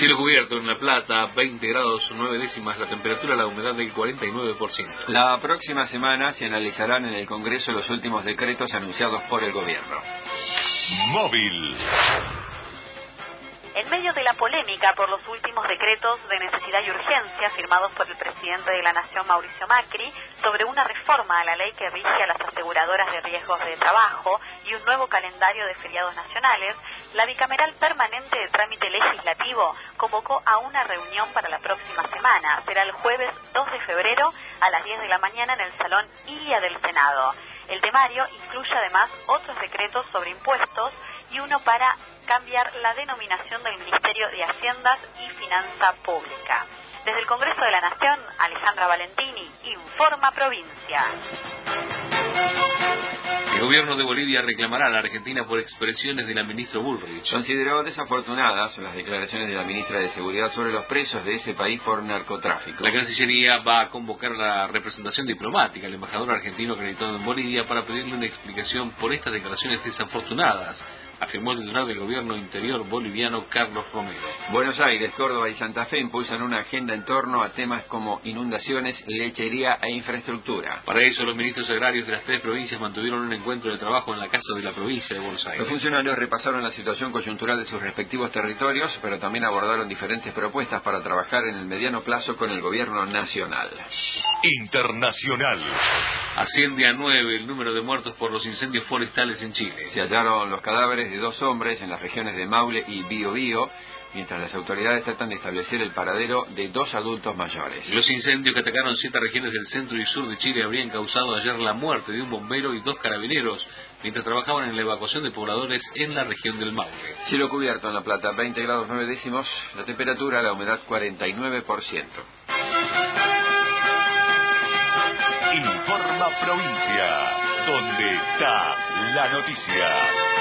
Cielo cubierto en La Plata, 20 grados 9 décimas, la temperatura, la humedad del 49%. La próxima semana se analizarán en el Congreso los últimos decretos anunciados por el gobierno. Móvil. Medio de la polémica por los últimos decretos de necesidad y urgencia firmados por el presidente de la Nación, Mauricio Macri, sobre una reforma a la ley que rige a las aseguradoras de riesgos de trabajo y un nuevo calendario de feriados nacionales, la bicameral permanente de trámite legislativo convocó a una reunión para la próxima semana. Será el jueves 2 de febrero a las 10 de la mañana en el Salón Ilia del Senado. El temario incluye además otros decretos sobre impuestos y uno para cambiar la denominación del Ministerio de Haciendas y Finanza Pública. Desde el Congreso de la Nación, Alejandra Valentini, Informa Provincia. El gobierno de Bolivia reclamará a la Argentina por expresiones de la ministra Bullrich. Consideró desafortunadas las declaraciones de la ministra de Seguridad sobre los presos de ese país por narcotráfico. La Cancillería va a convocar a la representación diplomática, al embajador argentino acreditado en Bolivia, para pedirle una explicación por estas declaraciones desafortunadas afirmó el titular del gobierno interior boliviano Carlos Romero. Buenos Aires, Córdoba y Santa Fe impulsan una agenda en torno a temas como inundaciones, lechería e infraestructura. Para eso, los ministros agrarios de las tres provincias mantuvieron un encuentro de trabajo en la Casa de la Provincia de Buenos Aires. Los funcionarios repasaron la situación coyuntural de sus respectivos territorios, pero también abordaron diferentes propuestas para trabajar en el mediano plazo con el gobierno nacional. Internacional. Asciende a nueve el número de muertos por los incendios forestales en Chile. Se hallaron los cadáveres de dos hombres en las regiones de Maule y Biobío, mientras las autoridades tratan de establecer el paradero de dos adultos mayores. Los incendios que atacaron siete regiones del centro y sur de Chile habrían causado ayer la muerte de un bombero y dos carabineros mientras trabajaban en la evacuación de pobladores en la región del Maule. Cielo cubierto en La Plata, 20 grados 9 décimos, la temperatura, la humedad 49%. Informa Provincia, donde está la noticia.